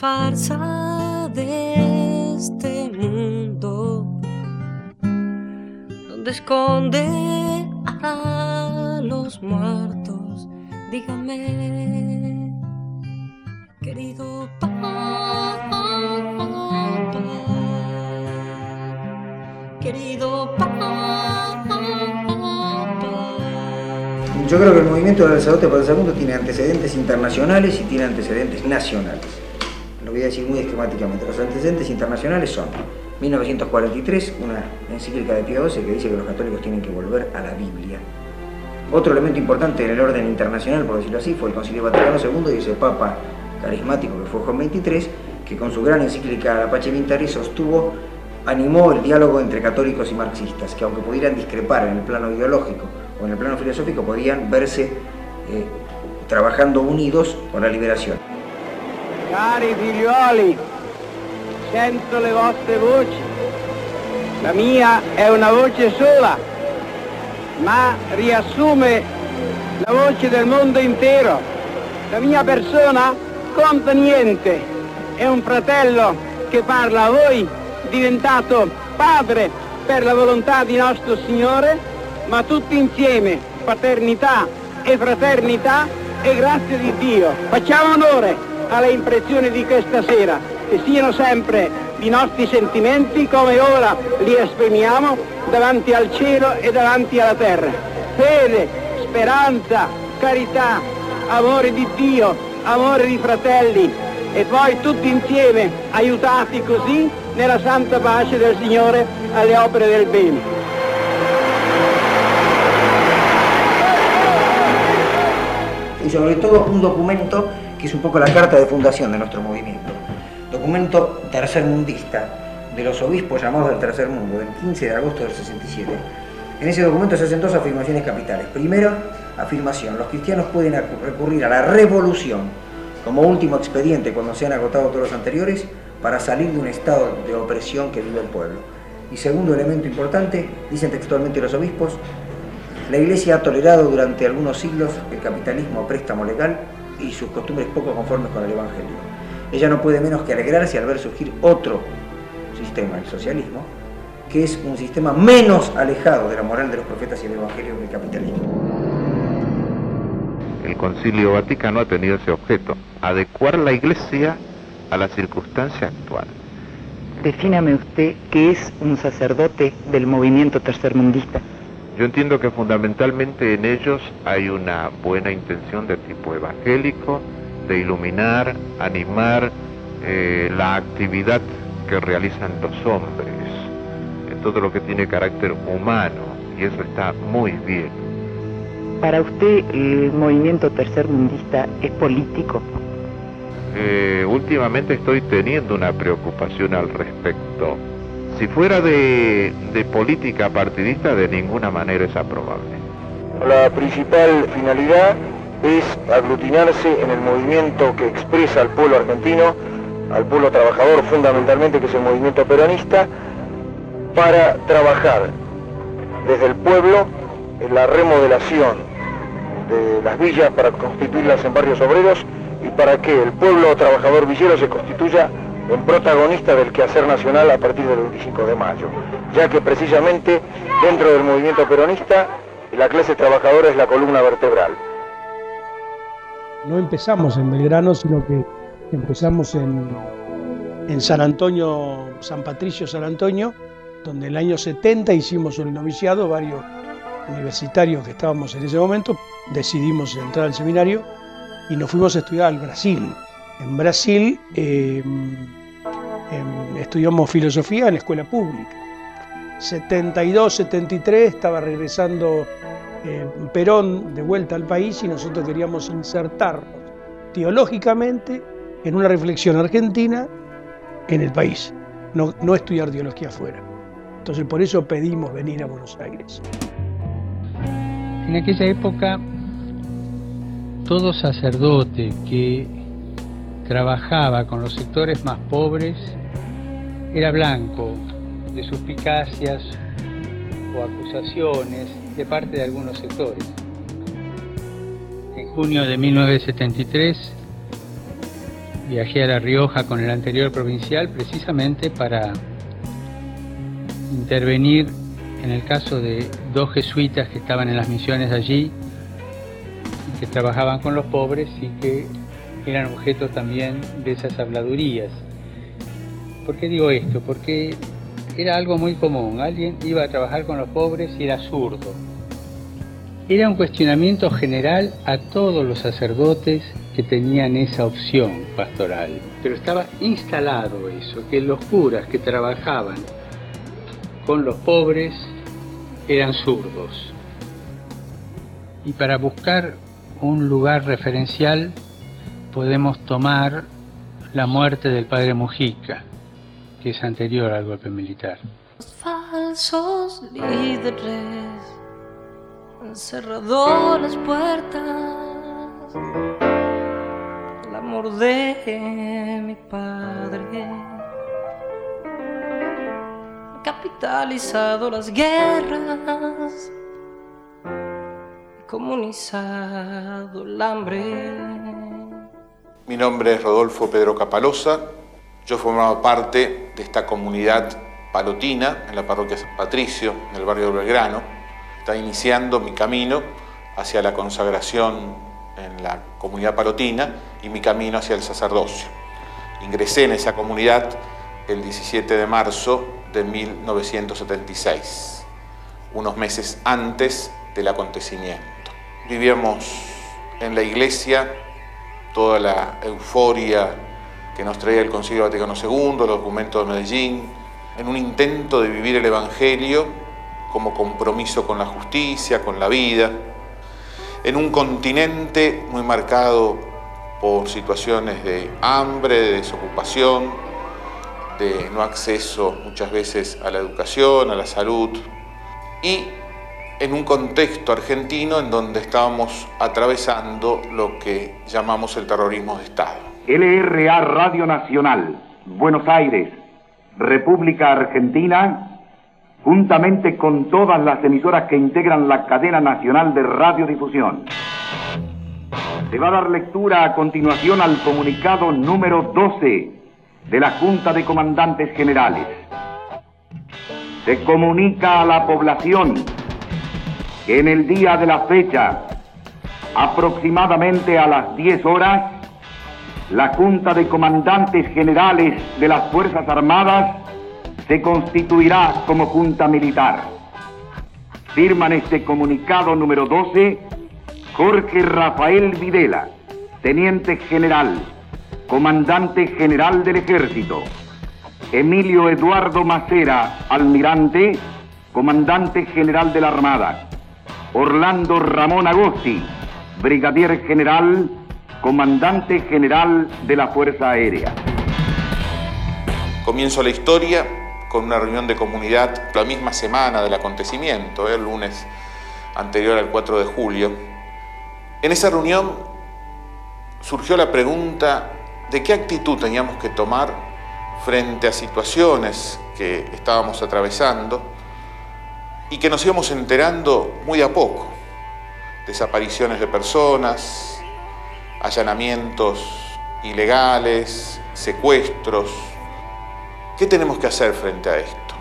farsa de este mundo donde esconde a los muertos. Dígame, querido papá, querido papá. Yo creo que el movimiento del sacerdote por el segundo tiene antecedentes internacionales y tiene antecedentes nacionales. Lo voy a decir muy esquemáticamente. Los antecedentes internacionales son 1943, una encíclica de Pío XII que dice que los católicos tienen que volver a la Biblia. Otro elemento importante en el orden internacional, por decirlo así, fue el Concilio Vaticano II y ese Papa carismático que fue Juan XXIII, que con su gran encíclica La Pace Vintari sostuvo, animó el diálogo entre católicos y marxistas, que aunque pudieran discrepar en el plano ideológico o en el plano filosófico, podían verse eh, trabajando unidos por la liberación. Cari figlioli, sento le vostre voci. La mia è una voce sola, ma riassume la voce del mondo intero. La mia persona conta niente, è un fratello che parla a voi, diventato padre per la volontà di nostro Signore, ma tutti insieme, paternità e fraternità e grazie di Dio. Facciamo onore alle impressioni di questa sera, che siano sempre i nostri sentimenti come ora li esprimiamo davanti al cielo e davanti alla terra. Fede, speranza, carità, amore di Dio, amore di fratelli e poi tutti insieme aiutati così nella santa pace del Signore alle opere del bene. y sobre todo un documento que es un poco la carta de fundación de nuestro movimiento. Documento tercermundista de los obispos llamados del tercer mundo, del 15 de agosto del 67. En ese documento se hacen dos afirmaciones capitales. Primero, afirmación, los cristianos pueden recurrir a la revolución como último expediente cuando se han agotado todos los anteriores para salir de un estado de opresión que vive el pueblo. Y segundo elemento importante, dicen textualmente los obispos, la Iglesia ha tolerado durante algunos siglos el capitalismo a préstamo legal y sus costumbres poco conformes con el Evangelio. Ella no puede menos que alegrarse al ver surgir otro sistema, el socialismo, que es un sistema menos alejado de la moral de los profetas y el Evangelio que el capitalismo. El Concilio Vaticano ha tenido ese objeto, adecuar la Iglesia a la circunstancia actual. Defíname usted qué es un sacerdote del movimiento tercermundista. Yo entiendo que fundamentalmente en ellos hay una buena intención de tipo evangélico, de iluminar, animar eh, la actividad que realizan los hombres, en todo lo que tiene carácter humano, y eso está muy bien. Para usted el movimiento tercermundista es político. Eh, últimamente estoy teniendo una preocupación al respecto. Si fuera de, de política partidista, de ninguna manera es aprobable. La principal finalidad es aglutinarse en el movimiento que expresa al pueblo argentino, al pueblo trabajador fundamentalmente, que es el movimiento peronista, para trabajar desde el pueblo en la remodelación de las villas para constituirlas en barrios obreros y para que el pueblo trabajador villero se constituya en protagonista del quehacer nacional a partir del 25 de mayo, ya que precisamente dentro del movimiento peronista la clase trabajadora es la columna vertebral. No empezamos en Belgrano, sino que empezamos en, en San Antonio, San Patricio, San Antonio, donde en el año 70 hicimos el noviciado, varios universitarios que estábamos en ese momento, decidimos entrar al seminario y nos fuimos a estudiar al Brasil. En Brasil eh, estudiamos filosofía en la escuela pública. 72, 73 estaba regresando eh, Perón de vuelta al país y nosotros queríamos insertarnos teológicamente en una reflexión argentina en el país, no, no estudiar teología afuera. Entonces por eso pedimos venir a Buenos Aires. En aquella época, todo sacerdote que trabajaba con los sectores más pobres era blanco de suspicacias o acusaciones de parte de algunos sectores. junio de 1973 viajé a La Rioja con el anterior provincial precisamente para intervenir en el caso de dos jesuitas que estaban en las misiones allí, que trabajaban con los pobres y que eran objeto también de esas habladurías. ¿Por qué digo esto? Porque era algo muy común. Alguien iba a trabajar con los pobres y era zurdo. Era un cuestionamiento general a todos los sacerdotes que tenían esa opción pastoral. Pero estaba instalado eso, que los curas que trabajaban con los pobres eran zurdos. Y para buscar un lugar referencial podemos tomar la muerte del padre Mujica, que es anterior al golpe militar. Falsos líderes han cerrado las puertas. El amor de mi padre ha capitalizado las guerras, comunizado el hambre. Mi nombre es Rodolfo Pedro Capalosa. Yo formaba parte de esta comunidad palotina en la parroquia San Patricio, en el barrio de Belgrano. Está iniciando mi camino hacia la consagración en la comunidad palotina y mi camino hacia el sacerdocio. Ingresé en esa comunidad el 17 de marzo de 1976, unos meses antes del acontecimiento. Vivíamos en la iglesia toda la euforia que nos traía el Concilio Vaticano II, los documentos de Medellín, en un intento de vivir el Evangelio como compromiso con la justicia, con la vida, en un continente muy marcado por situaciones de hambre, de desocupación, de no acceso muchas veces a la educación, a la salud, y en un contexto argentino en donde estábamos atravesando lo que llamamos el terrorismo de Estado. LRA Radio Nacional, Buenos Aires, República Argentina, juntamente con todas las emisoras que integran la cadena nacional de radiodifusión. Se va a dar lectura a continuación al comunicado número 12 de la Junta de Comandantes Generales. Se comunica a la población que en el día de la fecha, aproximadamente a las 10 horas, la Junta de Comandantes Generales de las Fuerzas Armadas se constituirá como Junta Militar. Firman este comunicado número 12 Jorge Rafael Videla, Teniente General, Comandante General del Ejército. Emilio Eduardo Macera, Almirante, Comandante General de la Armada. Orlando Ramón Agosti, Brigadier General, Comandante General de la Fuerza Aérea. Comienzo la historia con una reunión de comunidad la misma semana del acontecimiento, el lunes anterior al 4 de julio. En esa reunión surgió la pregunta de qué actitud teníamos que tomar frente a situaciones que estábamos atravesando y que nos íbamos enterando muy a poco. Desapariciones de personas, allanamientos ilegales, secuestros. ¿Qué tenemos que hacer frente a esto?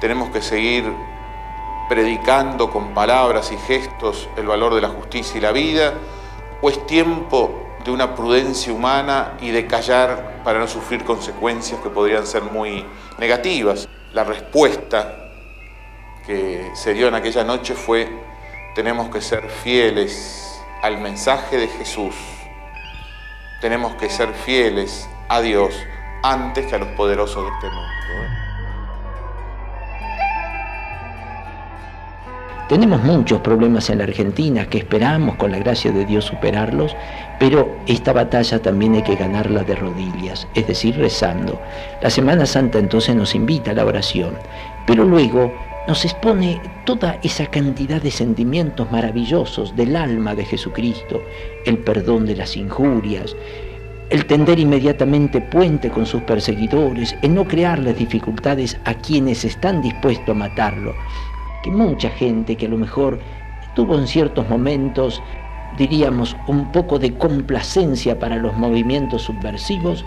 Tenemos que seguir predicando con palabras y gestos el valor de la justicia y la vida, o es tiempo de una prudencia humana y de callar para no sufrir consecuencias que podrían ser muy negativas. La respuesta que se dio en aquella noche fue, tenemos que ser fieles al mensaje de Jesús, tenemos que ser fieles a Dios antes que a los poderosos de este mundo. Tenemos muchos problemas en la Argentina que esperamos con la gracia de Dios superarlos, pero esta batalla también hay que ganarla de rodillas, es decir, rezando. La Semana Santa entonces nos invita a la oración, pero luego nos expone toda esa cantidad de sentimientos maravillosos del alma de Jesucristo, el perdón de las injurias, el tender inmediatamente puente con sus perseguidores, el no crearles dificultades a quienes están dispuestos a matarlo, que mucha gente que a lo mejor tuvo en ciertos momentos diríamos, un poco de complacencia para los movimientos subversivos,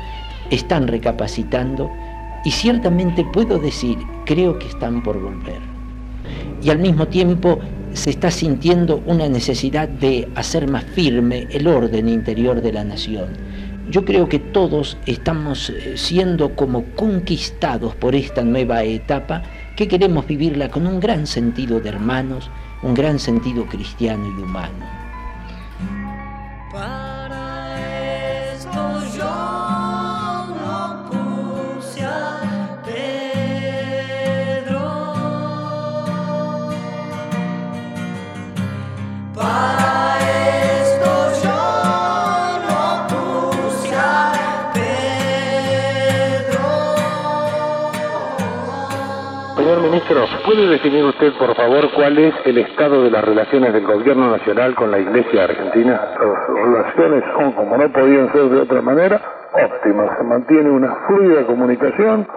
están recapacitando y ciertamente puedo decir, creo que están por volver. Y al mismo tiempo se está sintiendo una necesidad de hacer más firme el orden interior de la nación. Yo creo que todos estamos eh, siendo como conquistados por esta nueva etapa que queremos vivirla con un gran sentido de hermanos, un gran sentido cristiano y humano. ¿Puede definir usted, por favor, cuál es el estado de las relaciones del gobierno nacional con la Iglesia argentina? Las relaciones son, como no podían ser de otra manera, óptimas. Se mantiene una fluida comunicación,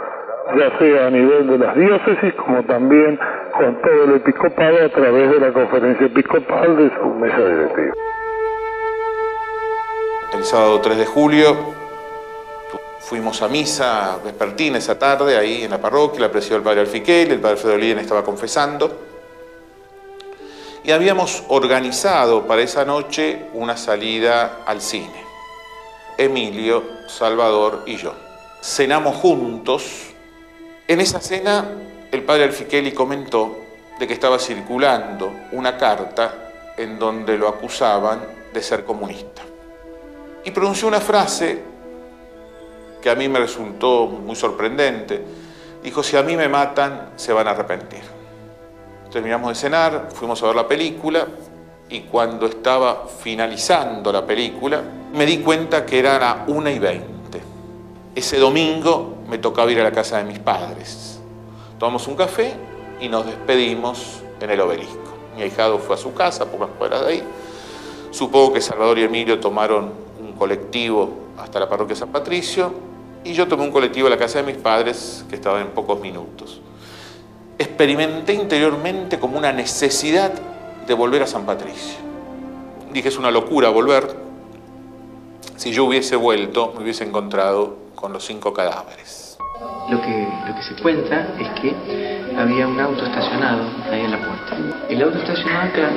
ya sea a nivel de las diócesis como también con todo el episcopado a través de la conferencia episcopal de su mesa directiva. El sábado 3 de julio Fuimos a misa vespertina esa tarde, ahí en la parroquia, la presidió el padre Alfiquel, el padre Fedolín estaba confesando. Y habíamos organizado para esa noche una salida al cine. Emilio, Salvador y yo. Cenamos juntos. En esa cena, el padre Alfiqueli comentó de que estaba circulando una carta en donde lo acusaban de ser comunista. Y pronunció una frase que a mí me resultó muy sorprendente. Dijo, si a mí me matan, se van a arrepentir. Terminamos de cenar, fuimos a ver la película y cuando estaba finalizando la película me di cuenta que era la 1 y 20. Ese domingo me tocaba ir a la casa de mis padres. Tomamos un café y nos despedimos en el obelisco. Mi ahijado fue a su casa, pocas cuadras de ahí. Supongo que Salvador y Emilio tomaron un colectivo hasta la parroquia San Patricio y yo tomé un colectivo a la casa de mis padres que estaba en pocos minutos. Experimenté interiormente como una necesidad de volver a San Patricio. Dije, es una locura volver. Si yo hubiese vuelto, me hubiese encontrado con los cinco cadáveres. Lo que, lo que se cuenta es que había un auto estacionado ahí en la puerta. El auto estacionado acá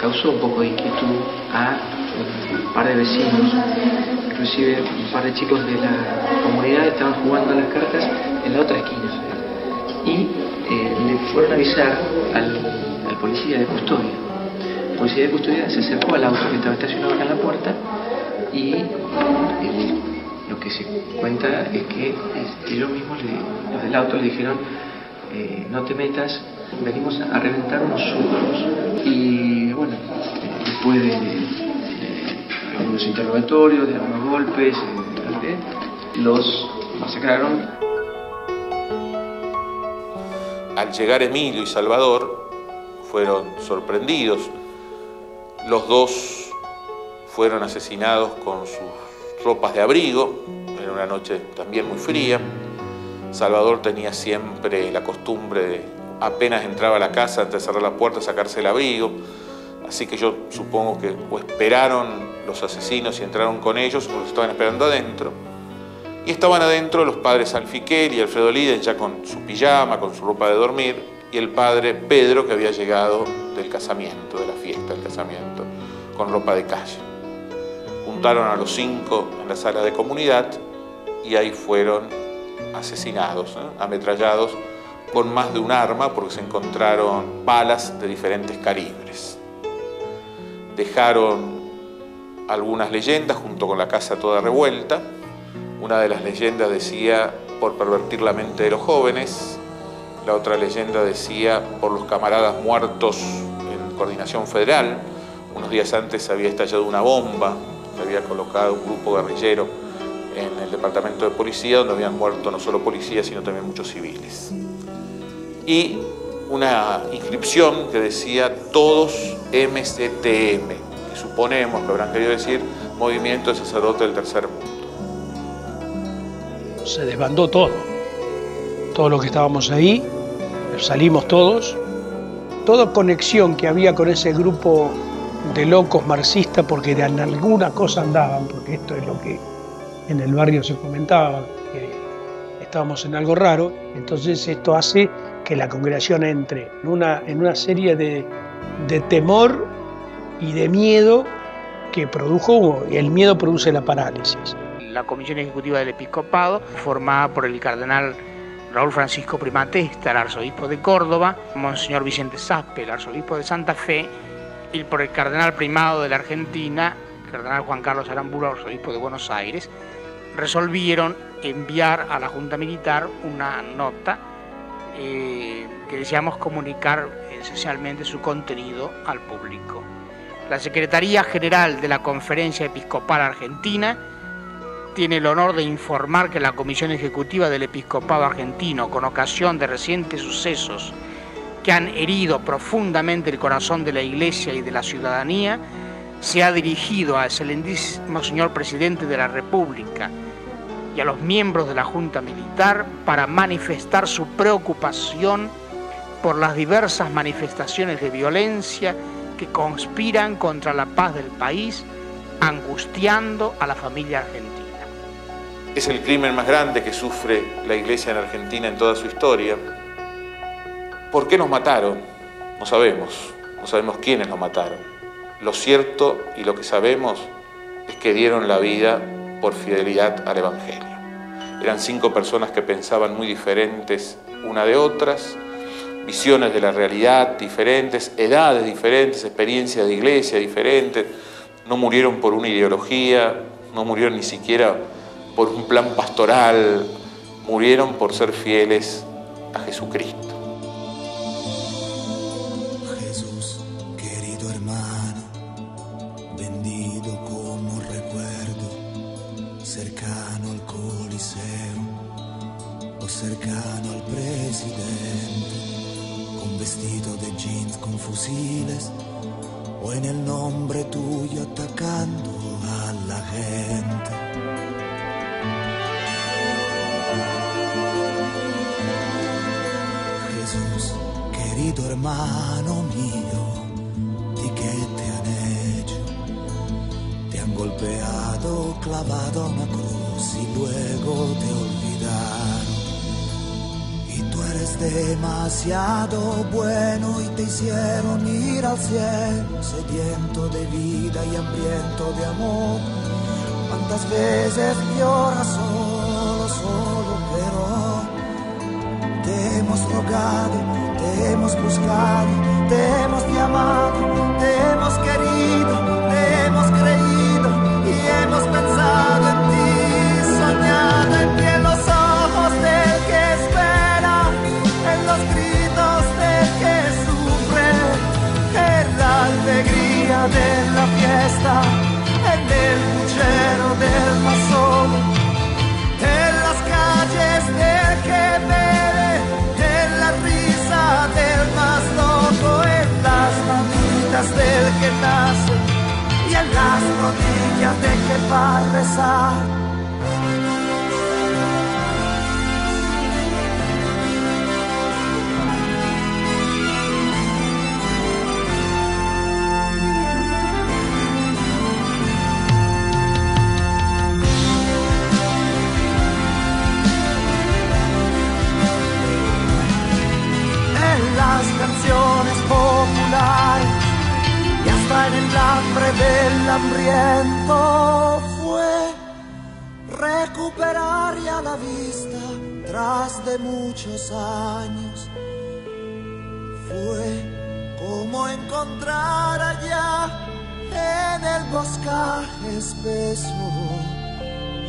causó un poco de inquietud a un par de vecinos inclusive un par de chicos de la comunidad estaban jugando las cartas en la otra esquina. Y eh, le fueron a avisar al, policía de custodia. El policía de custodia se acercó al auto que estaba estacionado acá en la puerta y lo que se cuenta es que ellos mismos, los del auto, le dijeron eh, no te metas, venimos a reventar unos. Y bueno, después de algunos interrogatorios, de algunos golpes, eh, los masacraron. Al llegar Emilio y Salvador, fueron sorprendidos. Los dos fueron asesinados con sus ropas de abrigo, en una noche también muy fría. Salvador tenía siempre la costumbre de, apenas entraba a la casa, antes de cerrar la puerta, sacarse el abrigo. Así que yo supongo que esperaron los asesinos y entraron con ellos o los estaban esperando adentro. Y estaban adentro los padres Alfiquel y Alfredo Liden ya con su pijama, con su ropa de dormir, y el padre Pedro que había llegado del casamiento, de la fiesta del casamiento, con ropa de calle. Juntaron a los cinco en la sala de comunidad y ahí fueron asesinados, ametrallados con más de un arma porque se encontraron balas de diferentes calibres dejaron algunas leyendas junto con la casa toda revuelta. Una de las leyendas decía por pervertir la mente de los jóvenes, la otra leyenda decía por los camaradas muertos en coordinación federal. Unos días antes había estallado una bomba que había colocado un grupo guerrillero en el departamento de policía donde habían muerto no solo policías sino también muchos civiles. Y una inscripción que decía todos MCTM, que suponemos que habrán querido decir Movimiento de Sacerdote del Tercer Mundo. Se desbandó todo, todos los que estábamos ahí, salimos todos, toda conexión que había con ese grupo de locos marxistas porque en alguna cosa andaban, porque esto es lo que en el barrio se comentaba, que estábamos en algo raro, entonces esto hace que la congregación entre en una, en una serie de, de temor y de miedo que produjo, el miedo produce la parálisis. La Comisión Ejecutiva del Episcopado, formada por el cardenal Raúl Francisco Primatesta, el arzobispo de Córdoba, Monseñor Vicente Saspe, el arzobispo de Santa Fe, y por el cardenal primado de la Argentina, el cardenal Juan Carlos Aramburu, arzobispo de Buenos Aires, resolvieron enviar a la Junta Militar una nota eh, que deseamos comunicar esencialmente su contenido al público. La Secretaría General de la Conferencia Episcopal Argentina tiene el honor de informar que la Comisión Ejecutiva del Episcopado Argentino, con ocasión de recientes sucesos que han herido profundamente el corazón de la Iglesia y de la ciudadanía, se ha dirigido al excelentísimo señor Presidente de la República y a los miembros de la Junta Militar para manifestar su preocupación por las diversas manifestaciones de violencia que conspiran contra la paz del país, angustiando a la familia argentina. Es el crimen más grande que sufre la iglesia en Argentina en toda su historia. ¿Por qué nos mataron? No sabemos, no sabemos quiénes nos mataron. Lo cierto y lo que sabemos es que dieron la vida por fidelidad al Evangelio. Eran cinco personas que pensaban muy diferentes una de otras, visiones de la realidad diferentes, edades diferentes, experiencias de iglesia diferentes. No murieron por una ideología, no murieron ni siquiera por un plan pastoral, murieron por ser fieles a Jesucristo. Hermano mío, ¿y qué te han hecho? Te han golpeado, clavado una cruz y luego te olvidaron. Y tú eres demasiado bueno y te hicieron ir al cielo, sediento de vida y hambriento de amor. ¿Cuántas veces lloras solo, solo, pero te hemos rogado, te hemos buscado, te hemos llamado, años. Fue como encontrar allá en el boscaje espeso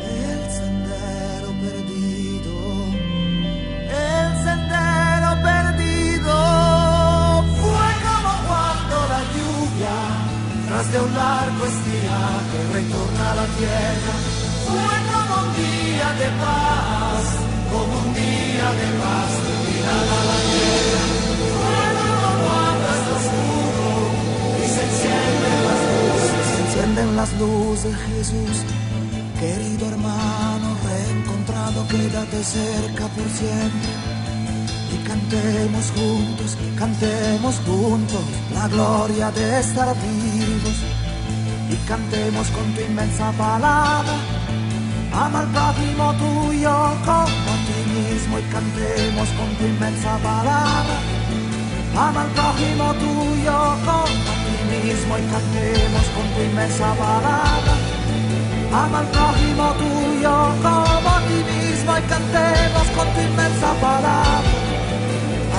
el sendero perdido el sendero perdido. Fue como cuando la lluvia tras de un largo estiaje retorna a la tierra. Fue como un día de paz como un día de paz las luces Jesús Querido hermano, reencontrado, quédate cerca por siempre. Y cantemos juntos, cantemos juntos la gloria de estar vivos. Y cantemos con tu inmensa palabra. Ama al prójimo tuyo como a ti mismo y cantemos con tu inmensa palabra. Ama al prójimo tuyo como a ti mismo y cantemos con tu inmensa palabra. Ama al prójimo tuyo como a ti mismo y cantemos con tu inmensa palabra.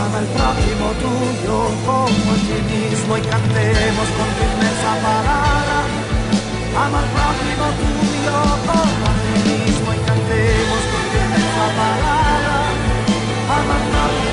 Ama al prójimo tuyo como a ti mismo y cantemos con tu inmensa palabra. Ama al prójimo tuyo como a ti mismo y cantemos con tu inmensa palabra. Ama al prójimo